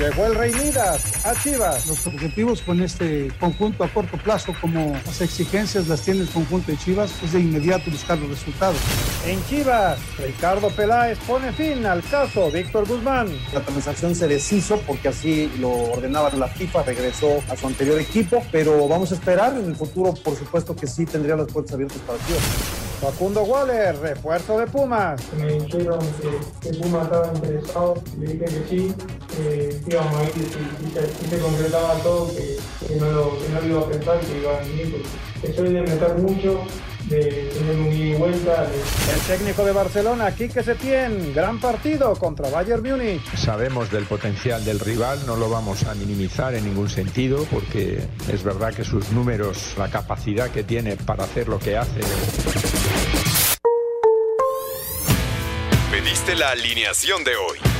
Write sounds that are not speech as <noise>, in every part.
Llegó el Rey Midas a Chivas. Los objetivos con este conjunto a corto plazo, como las exigencias las tiene el conjunto de Chivas, es de inmediato buscar los resultados. En Chivas, Ricardo Peláez pone fin al caso Víctor Guzmán. La transacción se deshizo porque así lo ordenaba la FIFA, regresó a su anterior equipo, pero vamos a esperar en el futuro, por supuesto que sí tendría las puertas abiertas para Chivas. Facundo Waller, refuerzo de Pumas. Me dijeron que, que Pumas estaba interesado, le dije que sí, que íbamos a ir si, se concretaba todo, que, que, no lo, que no lo iba a pensar, que iba a venir, soy de meter mucho, de tener un ida y vuelta. De... El técnico de Barcelona, Quique Setién, gran partido contra Bayern Múnich. Sabemos del potencial del rival, no lo vamos a minimizar en ningún sentido, porque es verdad que sus números, la capacidad que tiene para hacer lo que hace. Pediste la alineación de hoy.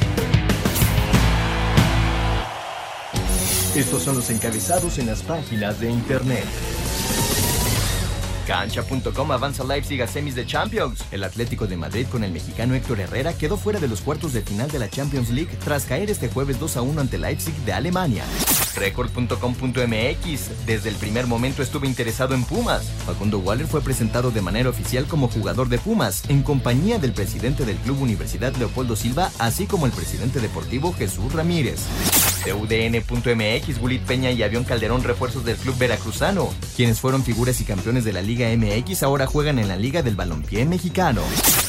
Estos son los encabezados en las páginas de internet. Cancha.com avanza Leipzig a semis de Champions. El Atlético de Madrid con el mexicano Héctor Herrera quedó fuera de los cuartos de final de la Champions League tras caer este jueves 2 a 1 ante Leipzig de Alemania. Record.com.mx Desde el primer momento estuve interesado en Pumas. Facundo Waller fue presentado de manera oficial como jugador de Pumas, en compañía del presidente del Club Universidad Leopoldo Silva, así como el presidente deportivo Jesús Ramírez. De UDN.mx, Peña y Avión Calderón refuerzos del club veracruzano, quienes fueron figuras y campeones de la Liga MX ahora juegan en la Liga del Balompié Mexicano.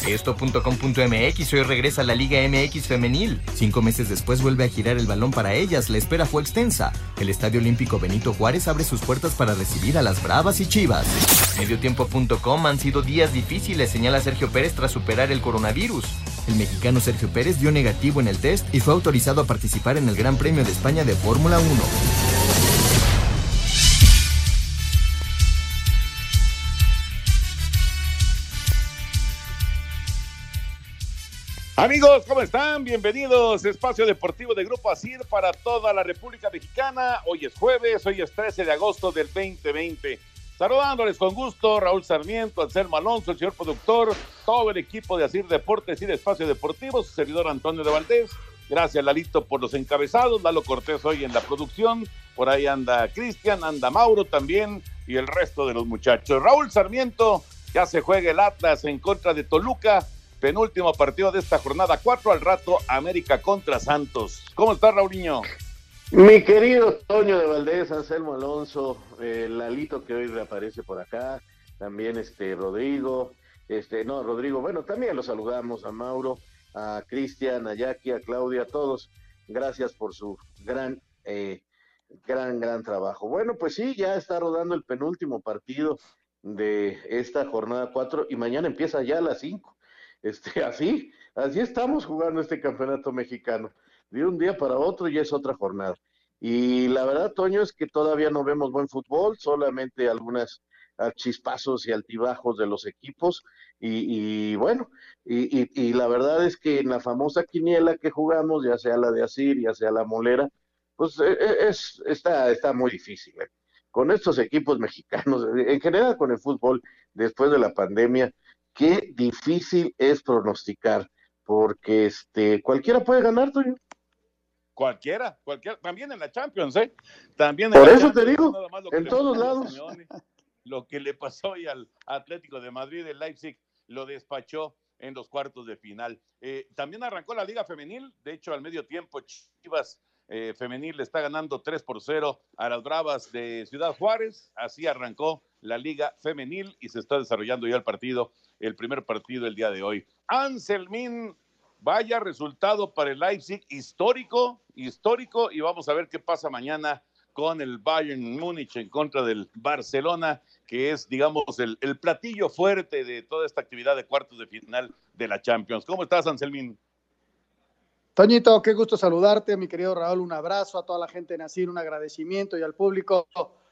Esto.com.mx hoy regresa a la Liga MX femenil. Cinco meses después vuelve a girar el balón para ellas. La espera fue extensa. El Estadio Olímpico Benito Juárez abre sus puertas para recibir a las Bravas y Chivas. Mediotiempo.com han sido días difíciles, señala Sergio Pérez tras superar el coronavirus. El mexicano Sergio Pérez dio negativo en el test y fue autorizado a participar en el Gran Premio de España de Fórmula 1. Amigos, ¿cómo están? Bienvenidos. Espacio Deportivo de Grupo ASIR para toda la República Mexicana. Hoy es jueves, hoy es 13 de agosto del 2020. Saludándoles con gusto, Raúl Sarmiento, Anselmo Alonso, el señor productor, todo el equipo de ASIR Deportes y de Espacio Deportivo, su servidor Antonio de Valdés. Gracias, Lalito, por los encabezados. Lalo Cortés hoy en la producción. Por ahí anda Cristian, anda Mauro también y el resto de los muchachos. Raúl Sarmiento, ya se juega el Atlas en contra de Toluca penúltimo partido de esta jornada, cuatro al rato, América contra Santos. ¿Cómo está, Raulinho? Mi querido Toño de Valdés, Anselmo Alonso, el Lalito que hoy reaparece por acá, también este Rodrigo, este, no, Rodrigo, bueno, también los saludamos a Mauro, a Cristian, a Jackie, a Claudia, a todos. Gracias por su gran, eh, gran, gran trabajo. Bueno, pues sí, ya está rodando el penúltimo partido de esta jornada cuatro y mañana empieza ya a las cinco este, <laughs> así, así estamos jugando este campeonato mexicano. De un día para otro ya es otra jornada. Y la verdad, Toño, es que todavía no vemos buen fútbol, solamente algunas chispazos y altibajos de los equipos. Y, bueno, y, la verdad es que en la famosa quiniela que jugamos, ya sea la de Asir, ya sea la Molera, pues e, e, es, está, está muy difícil. ¿eh? Con estos equipos mexicanos, <laughs> en general con el fútbol, después de la pandemia, qué difícil es pronosticar, porque este cualquiera puede ganar, Toño. Cualquiera, cualquiera, también en la Champions, ¿eh? También Por eso te digo, en todos lados. lo que le pasó hoy al Atlético de Madrid, el Leipzig lo despachó en los cuartos de final. Eh, también arrancó la Liga Femenil, de hecho, al medio tiempo, Chivas eh, Femenil le está ganando 3 por 0 a las Bravas de Ciudad Juárez. Así arrancó la Liga Femenil y se está desarrollando ya el partido el primer partido el día de hoy. Anselmín, vaya resultado para el Leipzig, histórico, histórico, y vamos a ver qué pasa mañana con el Bayern Múnich en contra del Barcelona, que es, digamos, el, platillo fuerte de toda esta actividad de cuartos de final de la Champions. ¿Cómo estás, Anselmín? Toñito, qué gusto saludarte, mi querido Raúl, un abrazo a toda la gente de Nacir, un agradecimiento y al público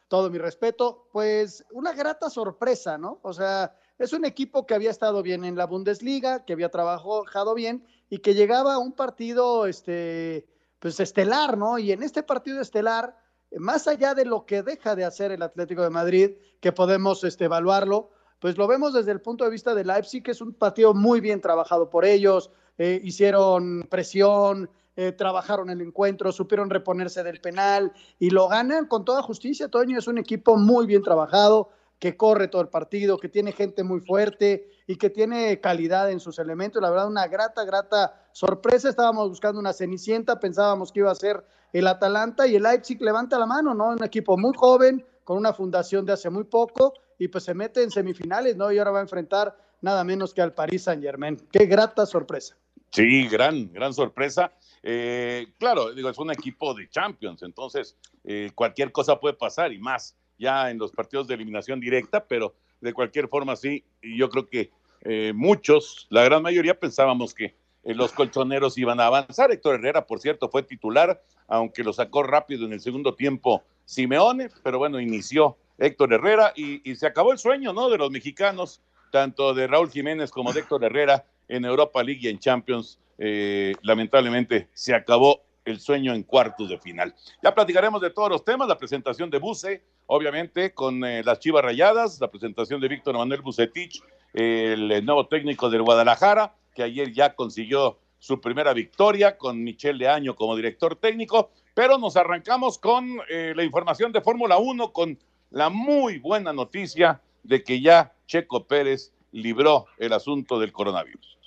todo mi respeto. Pues una grata sorpresa, ¿no? O sea, es un equipo que había estado bien en la Bundesliga, que había trabajado bien y que llegaba a un partido, este, pues estelar, ¿no? Y en este partido estelar, más allá de lo que deja de hacer el Atlético de Madrid, que podemos este, evaluarlo, pues lo vemos desde el punto de vista de Leipzig, que es un partido muy bien trabajado por ellos, eh, hicieron presión, eh, trabajaron el encuentro, supieron reponerse del penal y lo ganan con toda justicia. Toño es un equipo muy bien trabajado, que corre todo el partido, que tiene gente muy fuerte y que tiene calidad en sus elementos. La verdad, una grata, grata sorpresa. Estábamos buscando una cenicienta, pensábamos que iba a ser el Atalanta y el Leipzig levanta la mano, ¿no? Un equipo muy joven, con una fundación de hace muy poco y pues se mete en semifinales, ¿no? Y ahora va a enfrentar nada menos que al Paris Saint Germain. Qué grata sorpresa. Sí, gran, gran sorpresa. Eh, claro, digo, es un equipo de Champions, entonces eh, cualquier cosa puede pasar y más ya en los partidos de eliminación directa, pero de cualquier forma sí, yo creo que eh, muchos, la gran mayoría pensábamos que eh, los colchoneros iban a avanzar. Héctor Herrera, por cierto, fue titular, aunque lo sacó rápido en el segundo tiempo Simeone, pero bueno, inició Héctor Herrera y, se acabó el sueño, ¿no? De los mexicanos, tanto de Raúl Jiménez como de Héctor Herrera en Europa League y en Champions. Eh, lamentablemente se acabó el sueño en cuartos de final. Ya platicaremos de todos los temas, la presentación de Buse, obviamente con eh, las Chivas Rayadas, la presentación de Víctor Manuel Bucetich, el, eh, nuevo técnico del Guadalajara, que ayer ya consiguió su primera victoria con Michel de Año como director técnico, pero nos arrancamos con eh, la información de Fórmula 1 con la muy buena noticia de que ya Checo Pérez libró el asunto del coronavirus.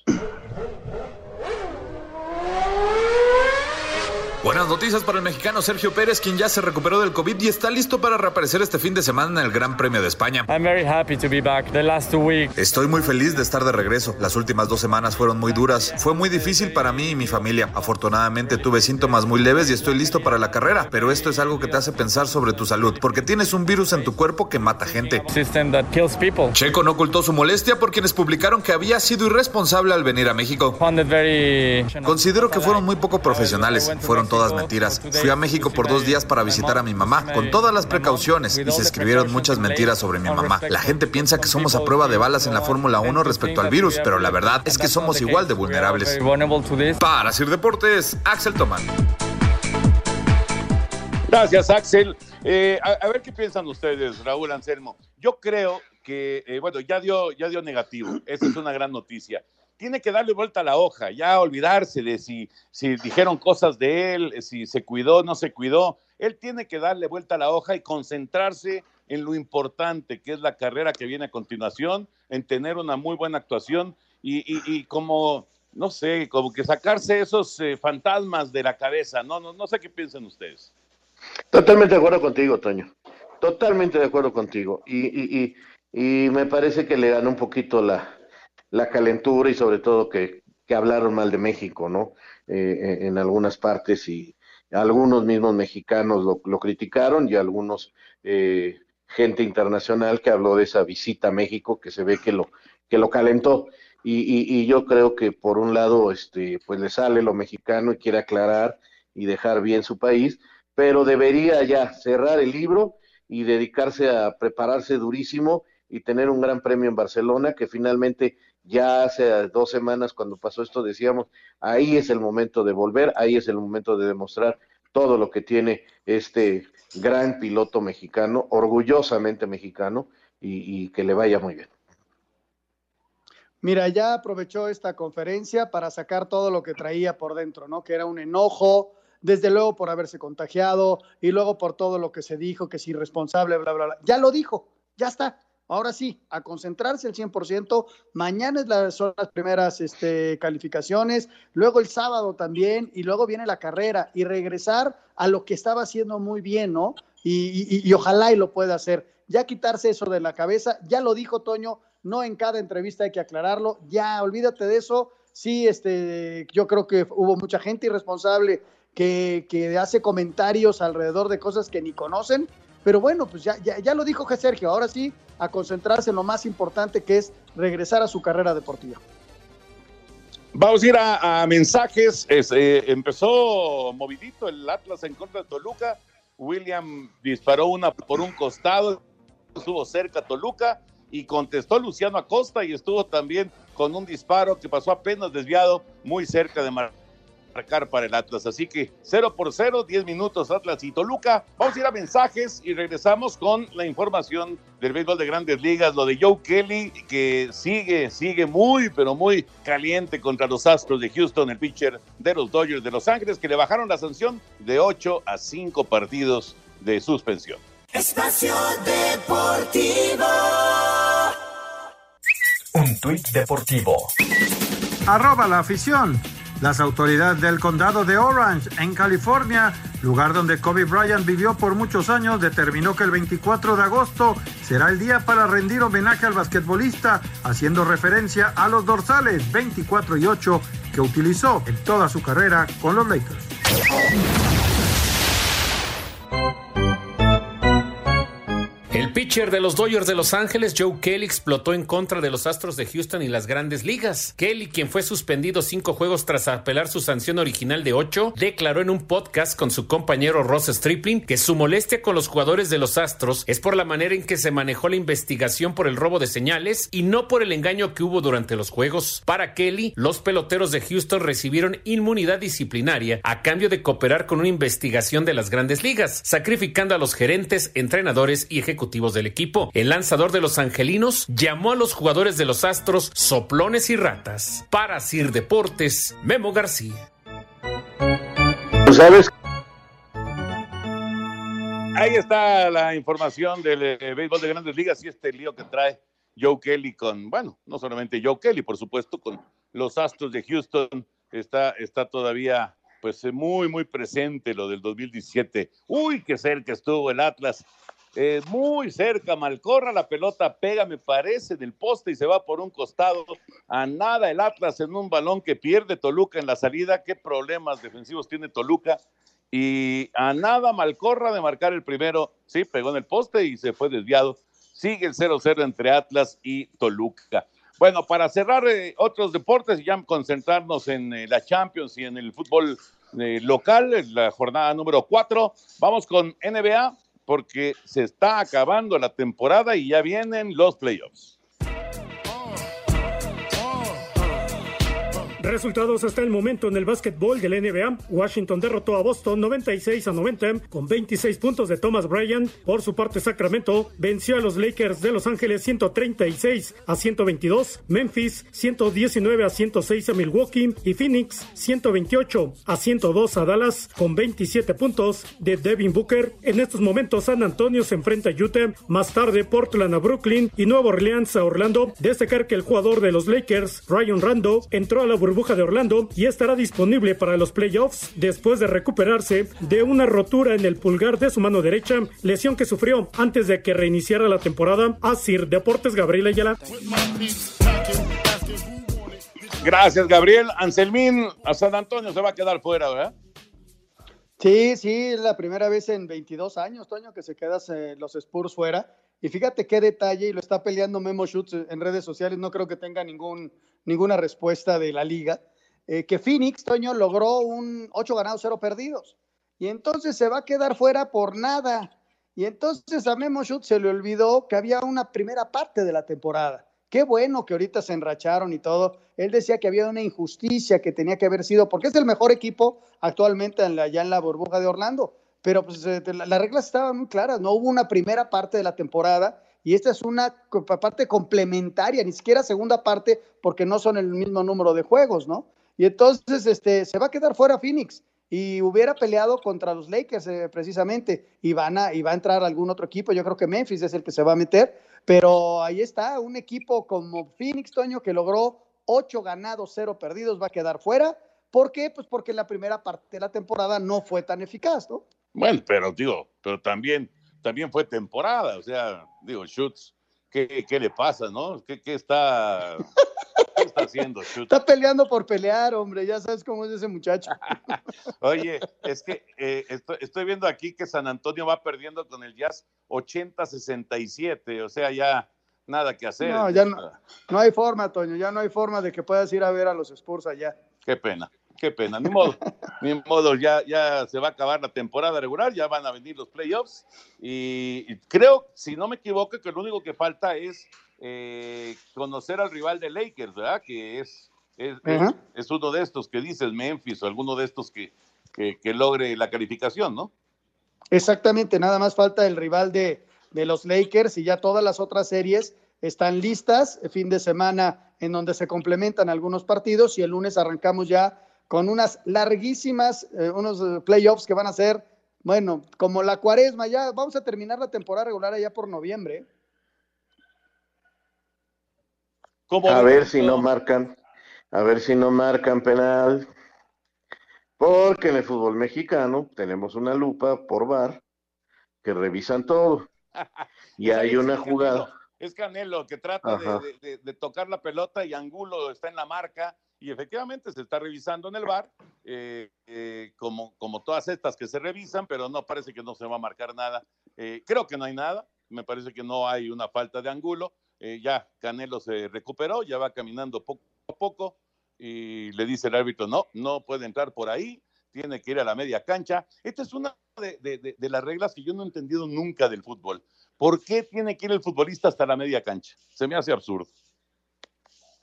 Buenas noticias para el mexicano Sergio Pérez, quien ya se recuperó del COVID y está listo para reaparecer este fin de semana en el Gran Premio de España. Estoy muy feliz de estar de regreso. Las últimas dos semanas fueron muy duras. Fue muy difícil para mí y mi familia. Afortunadamente tuve síntomas muy leves y estoy listo para la carrera, pero esto es algo que te hace pensar sobre tu salud, porque tienes un virus en tu cuerpo que mata gente. Checo no ocultó su molestia por quienes publicaron que había sido irresponsable al venir a México. Considero que fueron muy poco profesionales. Fueron todas mentiras. Fui a México por dos días para visitar a mi mamá, con todas las precauciones, y se escribieron muchas mentiras sobre mi mamá. La gente piensa que somos a prueba de balas en la Fórmula 1 respecto al virus, pero la verdad es que somos igual de vulnerables. Para Sir Deportes, Axel Tomán. Gracias, Axel. Eh, a, ver qué piensan ustedes, Raúl Anselmo. Yo creo que, eh, bueno, ya dio, ya dio negativo. Esa es una gran noticia tiene que darle vuelta a la hoja, ya olvidarse de si, si dijeron cosas de él, si se cuidó, no se cuidó. Él tiene que darle vuelta a la hoja y concentrarse en lo importante, que es la carrera que viene a continuación, en tener una muy buena actuación y, como, no sé, como que sacarse esos eh, fantasmas de la cabeza. No, no, no sé qué piensan ustedes. Totalmente de acuerdo contigo, Toño. Totalmente de acuerdo contigo. Y, y, y me parece que le ganó un poquito la, la calentura y sobre todo que, hablaron mal de México, ¿no? Eh, eh, en algunas partes y algunos mismos mexicanos lo, criticaron y algunos eh, gente internacional que habló de esa visita a México que se ve que lo que lo calentó y, y, yo creo que por un lado este pues le sale lo mexicano y quiere aclarar y dejar bien su país pero debería ya cerrar el libro y dedicarse a prepararse durísimo y tener un gran premio en Barcelona que finalmente ya hace dos semanas cuando pasó esto decíamos, ahí es el momento de volver, ahí es el momento de demostrar todo lo que tiene este gran piloto mexicano, orgullosamente mexicano, y, que le vaya muy bien. Mira, ya aprovechó esta conferencia para sacar todo lo que traía por dentro, ¿no? Que era un enojo, desde luego por haberse contagiado y luego por todo lo que se dijo, que es irresponsable, bla, bla, bla. Ya lo dijo, ya está. Ahora sí, a concentrarse al 100%. Mañana es son las primeras este, calificaciones, luego el sábado también, y luego viene la carrera y regresar a lo que estaba haciendo muy bien, ¿no? Y, ojalá y lo pueda hacer. Ya quitarse eso de la cabeza, ya lo dijo Toño, no en cada entrevista hay que aclararlo, ya olvídate de eso. Sí, este, yo creo que hubo mucha gente irresponsable que hace comentarios alrededor de cosas que ni conocen pero bueno, pues ya, ya, lo dijo Sergio, ahora sí, a concentrarse en lo más importante que es regresar a su carrera deportiva. Vamos a ir a, mensajes. Eh, empezó movidito el Atlas en contra de Toluca. William disparó una por un costado, estuvo cerca Toluca y contestó Luciano Acosta y estuvo también con un disparo que pasó apenas desviado muy cerca de Mar marcar para el Atlas. Así que 0 por 0, 10 minutos Atlas y Toluca. Vamos a ir a mensajes y regresamos con la información del béisbol de grandes ligas, lo de Joe Kelly, que sigue, sigue muy, pero muy caliente contra los Astros de Houston, el pitcher de los Dodgers de Los Ángeles, que le bajaron la sanción de 8 a 5 partidos de suspensión. Espacio Deportivo. Un tuit deportivo. Arroba la afición. Las autoridades del condado de Orange, en California, lugar donde Kobe Bryant vivió por muchos años, determinó que el 24 de agosto será el día para rendir homenaje al basquetbolista, haciendo referencia a los dorsales 24 y 8 que utilizó en toda su carrera con los Lakers. Pitcher de los Dodgers de Los Ángeles, Joe Kelly, explotó en contra de los Astros de Houston y las grandes ligas. Kelly, quien fue suspendido cinco juegos tras apelar su sanción original de ocho, declaró en un podcast con su compañero Ross Stripling que su molestia con los jugadores de los Astros es por la manera en que se manejó la investigación por el robo de señales y no por el engaño que hubo durante los juegos. Para Kelly, los peloteros de Houston recibieron inmunidad disciplinaria a cambio de cooperar con una investigación de las grandes ligas, sacrificando a los gerentes, entrenadores y ejecutivos del equipo. El lanzador de los angelinos llamó a los jugadores de los Astros soplones y ratas. Para Sir Deportes, Memo García. ¿Tú sabes? Ahí está la información del eh, béisbol de grandes ligas y este lío que trae Joe Kelly con, bueno, no solamente Joe Kelly, por supuesto, con los Astros de Houston. Está, está todavía pues muy, muy presente lo del 2017. Uy, qué cerca estuvo el Atlas eh, muy cerca, Malcorra, la pelota pega, me parece, del poste y se va por un costado. A nada el Atlas en un balón que pierde Toluca en la salida. ¿Qué problemas defensivos tiene Toluca? Y a nada Malcorra de marcar el primero. Sí, pegó en el poste y se fue desviado. Sigue el 0-0 entre Atlas y Toluca. Bueno, para cerrar eh, otros deportes y ya concentrarnos en eh, la Champions y en el fútbol local, en la jornada número 4, vamos con NBA porque se está acabando la temporada y ya vienen los playoffs. Resultados hasta el momento en el básquetbol del NBA. Washington derrotó a Boston 96 a 90 con 26 puntos de Thomas Bryant. Por su parte, Sacramento venció a los Lakers de Los Ángeles 136 a 122. Memphis 119 a 106 a Milwaukee y Phoenix 128 a 102 a Dallas con 27 puntos de Devin Booker. En estos momentos San Antonio se enfrenta a Utah, más tarde Portland a Brooklyn y Nueva Orleans a Orlando. Destacar que el jugador de los Lakers, Ryan Rando, entró a la burbuja burbuja de Orlando y estará disponible para los playoffs después de recuperarse de una rotura en el pulgar de su mano derecha, lesión que sufrió antes de que reiniciara la temporada. Asir Deportes Gabriel Ayala. Gracias, Gabriel. Anselmín, a San Antonio se va a quedar fuera, ¿verdad? Sí, sí, es la primera vez en 22 años, Toño, que se quedan eh, los Spurs fuera. Y fíjate qué detalle, y lo está peleando Memo Schutz en redes sociales, no creo que tenga ningún, ninguna respuesta de la liga, eh, que Phoenix, Toño, logró un 8 ganados, 0 perdidos. Y entonces se va a quedar fuera por nada. Y entonces a Memo Schutz se le olvidó que había una primera parte de la temporada. Qué bueno que ahorita se enracharon y todo. Él decía que había una injusticia que tenía que haber sido, porque es el mejor equipo actualmente en la, en la burbuja de Orlando pero pues eh, las reglas estaban muy claras, no hubo una primera parte de la temporada y esta es una parte complementaria, ni siquiera segunda parte, porque no son el mismo número de juegos, ¿no? Y entonces este, se va a quedar fuera Phoenix y hubiera peleado contra los Lakers eh, precisamente y, van a, y va a entrar algún otro equipo, yo creo que Memphis es el que se va a meter, pero ahí está, un equipo como Phoenix, Toño, que logró ocho ganados, cero perdidos, va a quedar fuera. ¿Por qué? Pues porque la primera parte de la temporada no fue tan eficaz, ¿no? Bueno, pero digo, pero también, también fue temporada, o sea, digo, Schutz, ¿qué, qué le pasa, no? ¿Qué, qué está, ¿qué está haciendo <laughs> Schutz? Está peleando por pelear, hombre, ya sabes cómo es ese muchacho. <laughs> Oye, es que eh, estoy, estoy, viendo aquí que San Antonio va perdiendo con el Jazz 80-67, o sea, ya nada que hacer. No, ya no, no hay forma, Toño, ya no hay forma de que puedas ir a ver a los Spurs allá. Qué pena, qué pena. Ni modo, ni modo, ya, ya se va a acabar la temporada regular, ya van a venir los playoffs. Y, y creo, si no me equivoco, que lo único que falta es eh, conocer al rival de Lakers, ¿verdad? Que es, es, es, es uno de estos que dice el Memphis o alguno de estos que, que, que logre la calificación, ¿no? Exactamente, nada más falta el rival de, de los Lakers y ya todas las otras series están listas, fin de semana en donde se complementan algunos partidos y el lunes arrancamos ya con unas larguísimas, eh, unos eh, playoffs que van a ser, bueno, como la cuaresma, ya vamos a terminar la temporada regular allá por noviembre. A ver si no marcan, a ver si no marcan penal, porque en el fútbol mexicano tenemos una lupa por bar que revisan todo. <laughs> Y hay una jugada. Es Canelo que trata de, de, de, tocar la pelota y Angulo está en la marca y efectivamente se está revisando en el bar, eh, eh, como, como todas estas que se revisan, pero no parece que no se va a marcar nada. Eh, creo que no hay nada, me parece que no hay una falta de Angulo. ya Canelo se recuperó, ya va caminando poco a poco y le dice el árbitro, no, no puede entrar por ahí, tiene que ir a la media cancha. Esta es una de, de, las reglas que yo no he entendido nunca del fútbol. ¿Por qué tiene que ir el futbolista hasta la media cancha? Se me hace absurdo.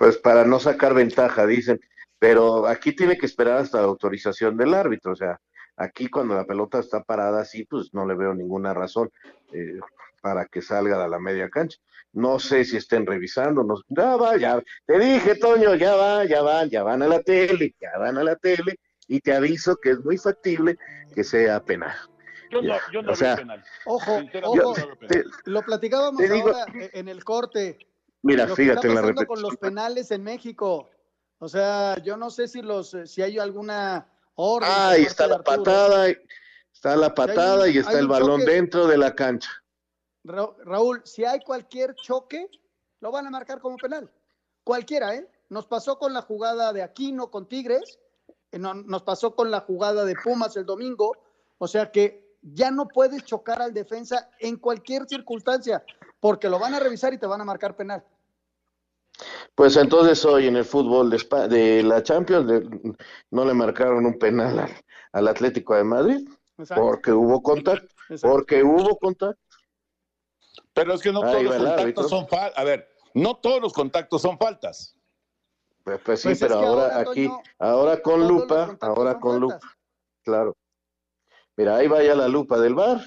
Pues para no sacar ventaja, dicen. Pero aquí tiene que esperar hasta la autorización del árbitro. O sea, aquí cuando la pelota está parada así, pues no le veo ninguna razón eh, para que salga a la media cancha. No sé si estén revisando. No, ya va, ya. Te dije, Toño, ya va, ya van, ya van a la tele, ya van a la tele. Y te aviso que es muy factible que sea penal. Yo no, yo no o sea, penal. Ojo, ojo, te, lo platicábamos digo, ahora en el corte. Mira, lo fíjate que en la repetición. con los penales en México. O sea, yo no sé si los, si hay alguna orden. Ahí está la patada, está la patada un- y está el balón choque. dentro de la cancha. Ra- Raúl, si hay cualquier choque, lo van a marcar como penal. Cualquiera, ¿eh? Nos pasó con la jugada de Aquino con Tigres, eh, no- nos pasó con la jugada de Pumas el domingo. O sea que ya no puedes chocar al defensa en cualquier circunstancia, porque lo van a revisar y te van a marcar penal. Pues entonces hoy en el fútbol de, la Champions de- no le marcaron un penal al, al Atlético de Madrid Exacto. porque hubo contacto, porque hubo contacto. Pero es que no Ahí todos los árbitro. contactos son faltas. A ver, no todos los contactos son faltas. Pues, pues sí, Pues es pero ahora, ahora, aquí, ahora con lupa, ahora con faltas. lupa, claro. Mira, ahí vaya la lupa del bar,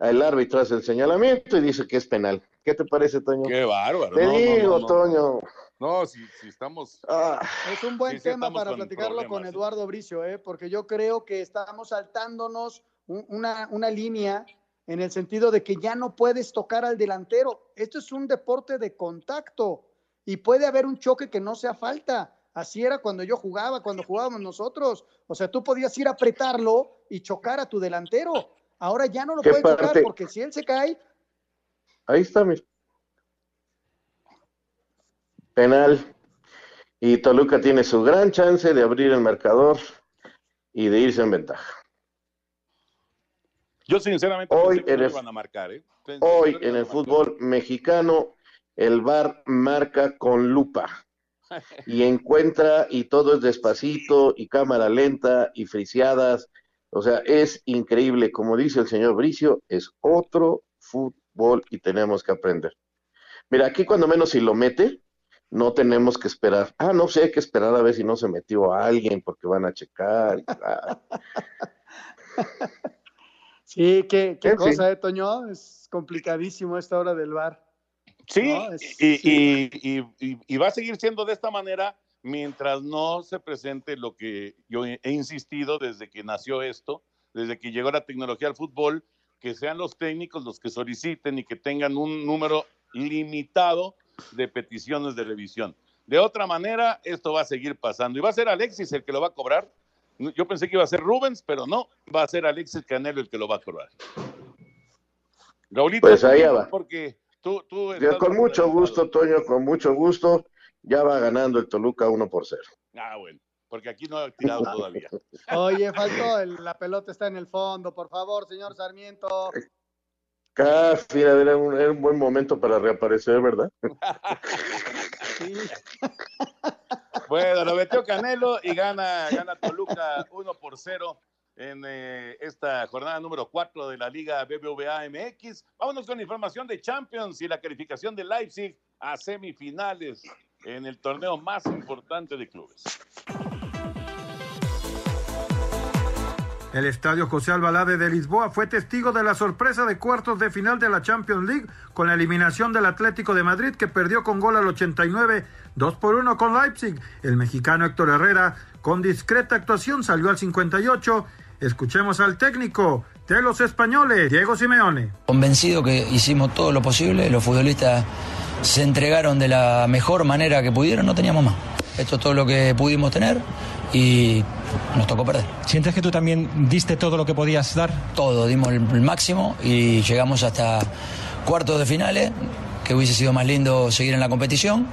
el árbitro hace el señalamiento y dice que es penal. ¿Qué te parece, Toño? Qué bárbaro. Te no, digo, no, no. Toño. No, si, si estamos. Es un buen tema para con platicarlo con sí. Eduardo Bricio, ¿eh? porque yo creo que estamos saltándonos un- una, una línea en el sentido de que ya no puedes tocar al delantero. Esto es un deporte de contacto y puede haber un choque que no sea falta. Así era cuando yo jugaba, cuando jugábamos nosotros. O sea, tú podías ir a apretarlo y chocar a tu delantero. Ahora ya no lo ¿Qué puedes tocar porque si él se cae, Ahí está, mira. Penal. Y Toluca tiene su gran chance de abrir el marcador y de irse en ventaja. Yo sinceramente Hoy no eres- iban a marcar, ¿eh? Hoy en el fútbol mexicano, el VAR marca con lupa <laughs> y encuentra y todo es despacito y cámara lenta y friseadas. O sea, es increíble. Como dice el señor Bricio, es otro fútbol y tenemos que aprender. Mira, aquí cuando menos si lo mete, no tenemos que esperar. Ah, no sé, hay que esperar a ver si no se metió a alguien porque van a checar. Ah, <laughs> sí, qué, qué sí. cosa, ¿eh, Toño? Es complicadísimo esta hora del bar. Sí, No, es- y, sí. y- y- y- y va a seguir siendo de esta manera mientras no se presente lo que yo he insistido desde que nació esto, desde que llegó la tecnología al fútbol, que sean los técnicos los que soliciten y que tengan un número limitado de peticiones de revisión. De otra manera, esto va a seguir pasando. Y va a ser Alexis el que lo va a cobrar. Yo pensé que iba a ser Rubens, pero no, va a ser Alexis Canelo el que lo va a cobrar. Raulito, Pues allá dime, va. Porque tú, tú Ya, estás con mucho gusto, Toño, con mucho gusto. Ya va ganando el Toluca 1 por 0. Ah, bueno, porque aquí no ha tirado <laughs> todavía. Oye, faltó, el- la pelota está en el fondo, por favor, señor Sarmiento. Casi era un, era un buen momento para reaparecer, ¿verdad? <laughs> bueno, lo metió Canelo y gana, gana Toluca 1 por 0 en eh, esta jornada número 4 de la Liga BBVA MX. Vámonos con información de Champions y la calificación de Leipzig a semifinales en el torneo más importante de clubes. El estadio José Albalade de Lisboa fue testigo de la sorpresa de cuartos de final de la Champions League con la eliminación del Atlético de Madrid que perdió con gol al 89, 2 por 1 con Leipzig. El mexicano Héctor Herrera con discreta actuación salió al 58. Escuchemos al técnico de los españoles, Diego Simeone. Convencido que hicimos todo lo posible, los futbolistas se entregaron de la mejor manera que pudieron, no teníamos más. Esto es todo lo que pudimos tener y nos tocó perder. ¿Sientes que tú también diste todo lo que podías dar? Todo, dimos el máximo y llegamos hasta cuartos de finales, que hubiese sido más lindo seguir en la competición,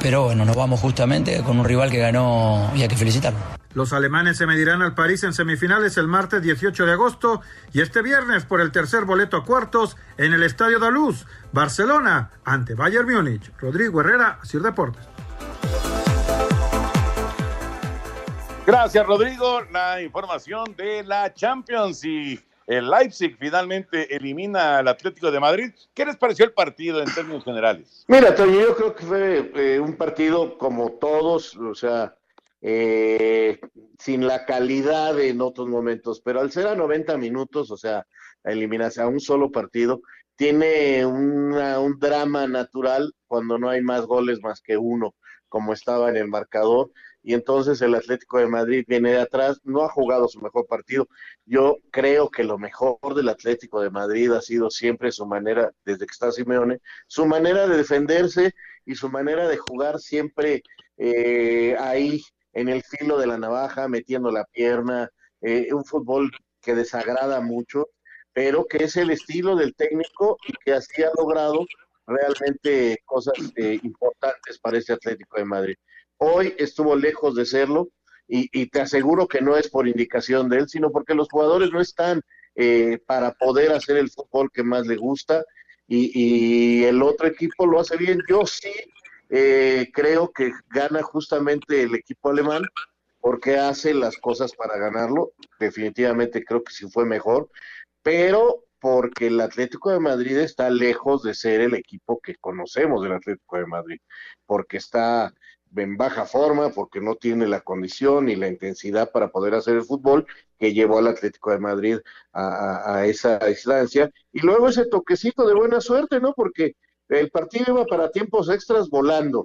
pero bueno, nos vamos justamente con un rival que ganó y hay que felicitarlo. Los alemanes se medirán al París en semifinales el martes 18 de agosto y este viernes por el tercer boleto a cuartos en el Estadio Daluz, Barcelona, ante Bayern Múnich. Rodrigo Herrera, Sir Deportes. Gracias, Rodrigo. La información de la Champions y el Leipzig finalmente elimina al Atlético de Madrid. ¿Qué les pareció el partido en términos generales? Mira, Toño, yo creo que fue eh, un partido como todos, o sea, eh, sin la calidad en otros momentos, pero al ser a 90 minutos, o sea, eliminarse a un solo partido, tiene una, un drama natural cuando no hay más goles más que uno, como estaba en el marcador y entonces el Atlético de Madrid viene de atrás, no ha jugado su mejor partido. Yo creo que lo mejor del Atlético de Madrid ha sido siempre su manera, desde que está Simeone, su manera de defenderse y su manera de jugar siempre eh, ahí en el filo de la navaja, metiendo la pierna, eh, un fútbol que desagrada mucho, pero que es el estilo del técnico y que así ha logrado realmente cosas eh, importantes para ese Atlético de Madrid. Hoy estuvo lejos de serlo y, te aseguro que no es por indicación de él, sino porque los jugadores no están eh, para poder hacer el fútbol que más le gusta y, el otro equipo lo hace bien. Yo sí eh, creo que gana justamente el equipo alemán porque hace las cosas para ganarlo. Definitivamente creo que sí fue mejor, pero porque el Atlético de Madrid está lejos de ser el equipo que conocemos del Atlético de Madrid, porque está en baja forma porque no tiene la condición ni la intensidad para poder hacer el fútbol que llevó al Atlético de Madrid a, esa distancia. Y luego ese toquecito de buena suerte, ¿no? Porque el partido iba para tiempos extras volando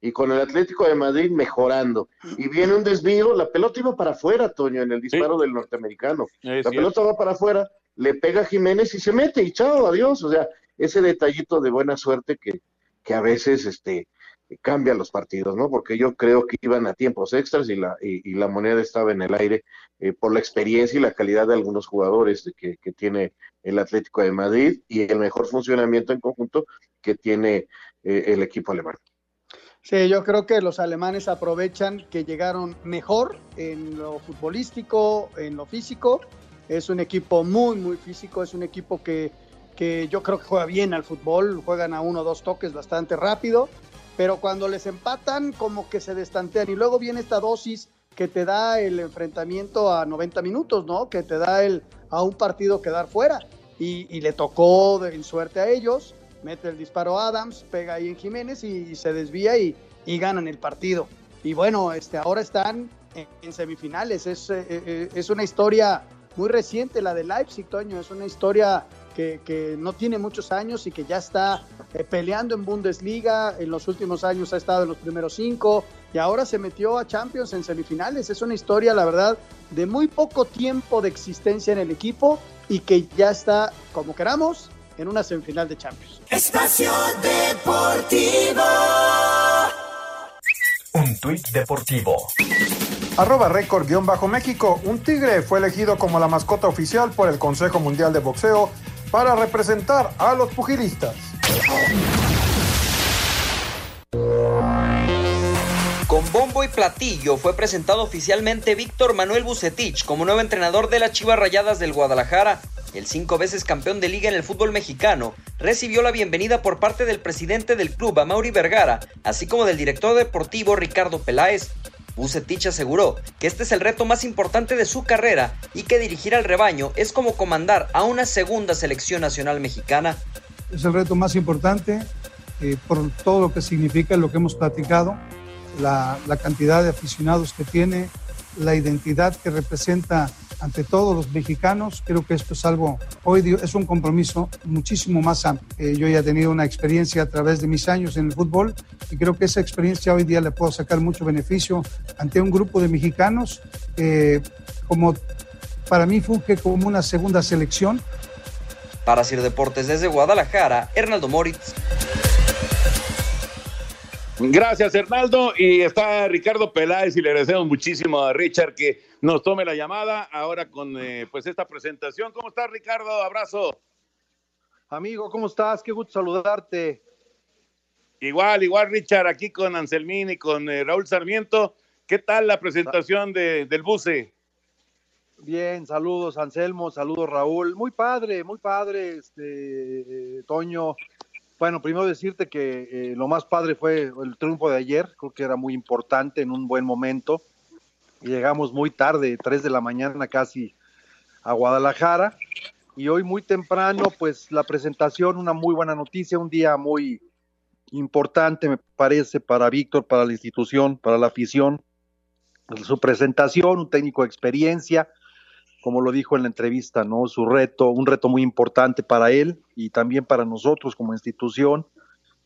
y con el Atlético de Madrid mejorando. Y viene un desvío, la pelota iba para afuera, Toño, en el disparo del norteamericano. la pelota va para afuera, le pega a Jiménez y se mete y chao, adiós. O sea, ese detallito de buena suerte que, que a veces este, cambia los partidos, ¿no? Porque yo creo que iban a tiempos extras y la, y, la moneda estaba en el aire eh, por la experiencia y la calidad de algunos jugadores que, que, tiene el Atlético de Madrid y el mejor funcionamiento en conjunto que tiene eh, el equipo alemán. Sí, yo creo que los alemanes aprovechan que llegaron mejor en lo futbolístico, en lo físico. Es un equipo muy, muy físico, es un equipo que, que yo creo que juega bien al fútbol, juegan a uno o dos toques bastante rápido pero cuando les empatan como que se destantean y luego viene esta dosis que te da el enfrentamiento a 90 minutos, ¿no? Que te da el a un partido quedar fuera y, le tocó en suerte a ellos, mete el disparo a Adams, pega ahí en Jiménez y, se desvía y, ganan el partido. Y bueno, este, ahora están en, semifinales, es, eh, eh, es una historia muy reciente la de Leipzig, Toño, es una historia que, que no tiene muchos años y que ya está eh, peleando en Bundesliga, en los últimos años ha estado en los primeros cinco y ahora se metió a Champions en semifinales. Es una historia, la verdad, de muy poco tiempo de existencia en el equipo y que ya está, como queramos, en una semifinal de Champions. Espacio Deportivo. Un tuit deportivo. Arroba récord-méxico. Un tigre fue elegido como la mascota oficial por el Consejo Mundial de Boxeo para representar a los pugilistas. Con bombo y platillo fue presentado oficialmente Víctor Manuel Bucetich como nuevo entrenador de las Chivas Rayadas del Guadalajara. el cinco veces campeón de liga en el fútbol mexicano, recibió la bienvenida por parte del presidente del club, Amaury Vergara, así como del director deportivo Ricardo Peláez. Bucetich aseguró que este es el reto más importante de su carrera y que dirigir al rebaño es como comandar a una segunda selección nacional mexicana. Es el reto más importante eh, por todo lo que significa lo que hemos platicado, la, la cantidad de aficionados que tiene, la identidad que representa ante todos los mexicanos. Creo que esto es algo, hoy es un compromiso muchísimo más amplio. Eh, yo ya he tenido una experiencia a través de mis años en el fútbol y creo que esa experiencia hoy día le puedo sacar mucho beneficio ante un grupo de mexicanos eh, como para mí funge como una segunda selección. Para Sir Deportes desde Guadalajara, Hernaldo Moritz. Gracias, Hernaldo. Y está Ricardo Peláez y le agradecemos muchísimo a Richard que nos tome la llamada ahora con eh, pues esta presentación. ¿Cómo estás, Ricardo? Abrazo. Amigo, ¿cómo estás? Qué gusto saludarte. Igual, igual, Richard, aquí con Anselmín y con eh, Raúl Sarmiento. ¿Qué tal la presentación de, del buce? Bien, saludos Anselmo, saludos Raúl. Muy padre, muy padre, este Toño. Bueno, primero decirte que eh, lo más padre fue el triunfo de ayer, creo que era muy importante en un buen momento. Llegamos muy tarde, 3 de la mañana casi a Guadalajara. Y hoy muy temprano, pues la presentación, una muy buena noticia, un día muy importante, me parece, para Víctor, para la institución, para la afición. Su presentación, un técnico de experiencia, como lo dijo en la entrevista, ¿no? Su reto, un reto muy importante para él y también para nosotros como institución,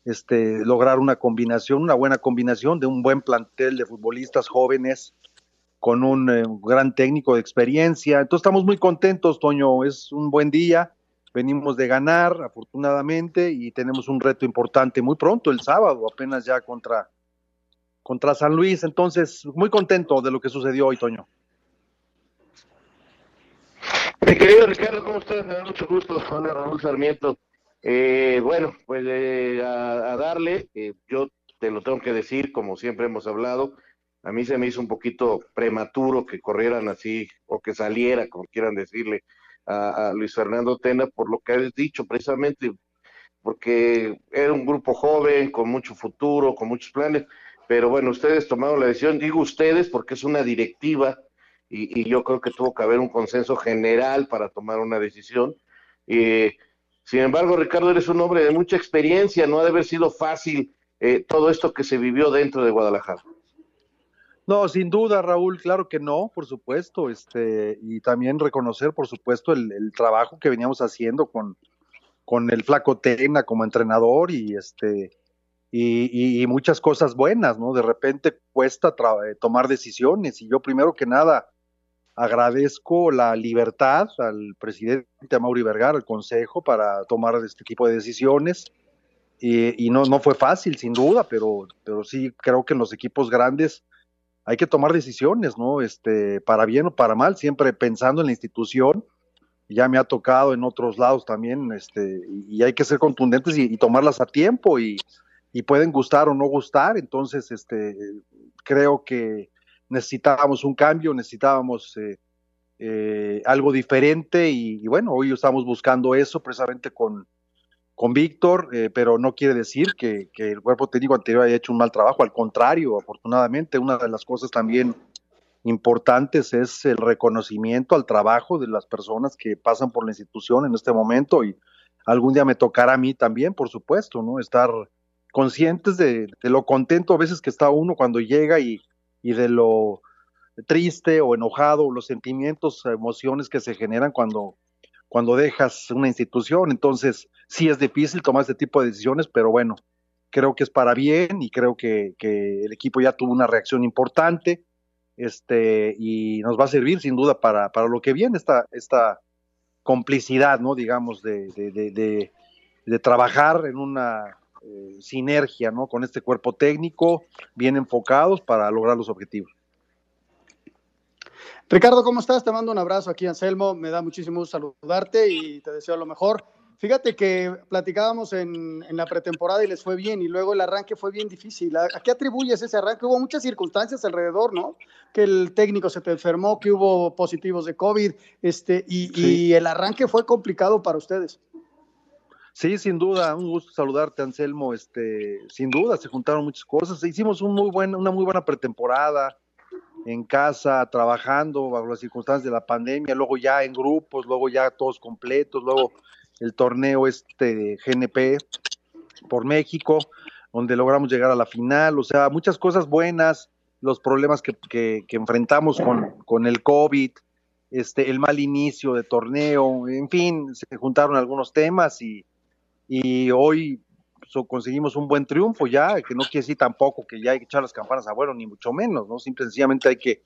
este, lograr una combinación, una buena combinación de un buen plantel de futbolistas jóvenes con un eh, gran técnico de experiencia. Entonces estamos muy contentos, Toño, es un buen día, venimos de ganar, afortunadamente, y tenemos un reto importante muy pronto, el sábado, apenas ya contra, contra San Luis. Entonces, muy contento de lo que sucedió hoy, Toño. Mi querido Ricardo, ¿cómo estás? Me da mucho gusto, Juan Raúl Sarmiento. Eh, bueno, pues eh, a, darle, eh, yo te lo tengo que decir, como siempre hemos hablado, a mí se me hizo un poquito prematuro que corrieran así, o que saliera, como quieran decirle, a, a Luis Fernando Tena, por lo que has dicho precisamente, porque era un grupo joven, con mucho futuro, con muchos planes, pero bueno, ustedes tomaron la decisión, digo ustedes porque es una directiva y, yo creo que tuvo que haber un consenso general para tomar una decisión. sin embargo, Ricardo, eres un hombre de mucha experiencia, no ha de haber sido fácil eh, todo esto que se vivió dentro de Guadalajara. No, sin duda, Raúl, claro que no, por supuesto, este, y también reconocer, por supuesto, el, trabajo que veníamos haciendo con, con el flaco Tena como entrenador y este y, muchas cosas buenas, ¿no? De repente cuesta tomar decisiones y yo primero que nada agradezco la libertad al presidente Mauri Vergara, al consejo, para tomar este tipo de decisiones. Y, no, no fue fácil, sin duda, pero, pero sí creo que en los equipos grandes hay que tomar decisiones, ¿no? Este, para bien o para mal, siempre pensando en la institución. Ya me ha tocado en otros lados también, este, y hay que ser contundentes y, tomarlas a tiempo y, y, pueden gustar o no gustar. Entonces, este, creo que necesitábamos un cambio, necesitábamos eh, eh, algo diferente y, bueno, hoy estamos buscando eso precisamente con, con Víctor, eh, pero no quiere decir que, el cuerpo técnico anterior haya hecho un mal trabajo, al contrario, afortunadamente, una de las cosas también importantes es el reconocimiento al trabajo de las personas que pasan por la institución en este momento y algún día me tocará a mí también, por supuesto, ¿no? Estar conscientes de, de lo contento a veces que está uno cuando llega y, y de lo triste o enojado, los sentimientos, emociones que se generan cuando, cuando dejas una institución. Entonces, sí es difícil tomar este tipo de decisiones, pero bueno, creo que es para bien y creo que, el equipo ya tuvo una reacción importante este, y nos va a servir sin duda para, para lo que viene esta, esta complicidad, ¿no? Digamos, de, de, de trabajar en una eh, sinergia ¿no? con este cuerpo técnico, bien enfocados para lograr los objetivos. Ricardo, ¿cómo estás? Te mando un abrazo aquí, Anselmo. Me da muchísimo gusto saludarte y te deseo lo mejor. Fíjate que platicábamos en, en, la pretemporada y les fue bien, y luego el arranque fue bien difícil. ¿A, qué atribuyes ese arranque? Hubo muchas circunstancias alrededor, ¿no? Que el técnico se te enfermó, que hubo positivos de COVID, este, y, y el arranque fue complicado para ustedes. Sí, sin duda, un gusto saludarte, Anselmo. Este, sin duda, se juntaron muchas cosas. Hicimos un muy buen, una muy buena pretemporada en casa, trabajando bajo las circunstancias de la pandemia, luego ya en grupos, luego ya todos completos, luego el torneo este GNP por México, donde logramos llegar a la final, o sea, muchas cosas buenas, los problemas que, que, enfrentamos con, con, el COVID, este, el mal inicio de torneo, en fin, se juntaron algunos temas y, y hoy conseguimos un buen triunfo ya, que no quiere decir tampoco que ya hay que echar las campanas a vuelo, ni mucho menos, ¿no? Simple sencillamente hay que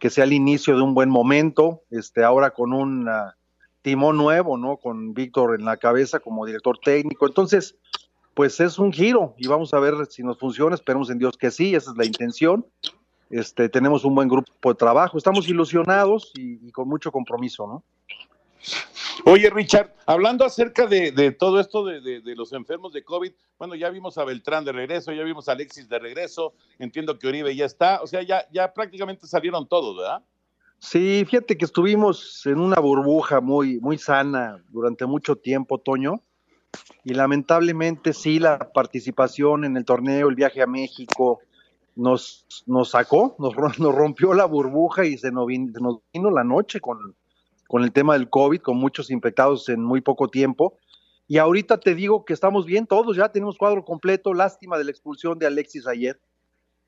que sea el inicio de un buen momento, este, ahora con una timón nuevo, ¿no? Con Víctor en la cabeza como director técnico. Entonces, pues es un giro y vamos a ver si nos funciona. Esperemos en Dios que sí, esa es la intención. Este, tenemos un buen grupo de trabajo, estamos ilusionados y, con mucho compromiso, ¿no? Oye, Richard, hablando acerca de, todo esto de, los enfermos de COVID, bueno, ya vimos a Beltrán de regreso, ya vimos a Alexis de regreso, entiendo que Uribe ya está, o sea, ya, prácticamente salieron todos, ¿verdad? Sí, fíjate que estuvimos en una burbuja muy, muy sana durante mucho tiempo, Toño, y lamentablemente sí la participación en el torneo, el viaje a México, nos, nos sacó, nos, rompió la burbuja y se nos vino la noche con, con el tema del COVID, con muchos infectados en muy poco tiempo. Y ahorita te digo que estamos bien todos, ya tenemos cuadro completo, lástima de la expulsión de Alexis ayer,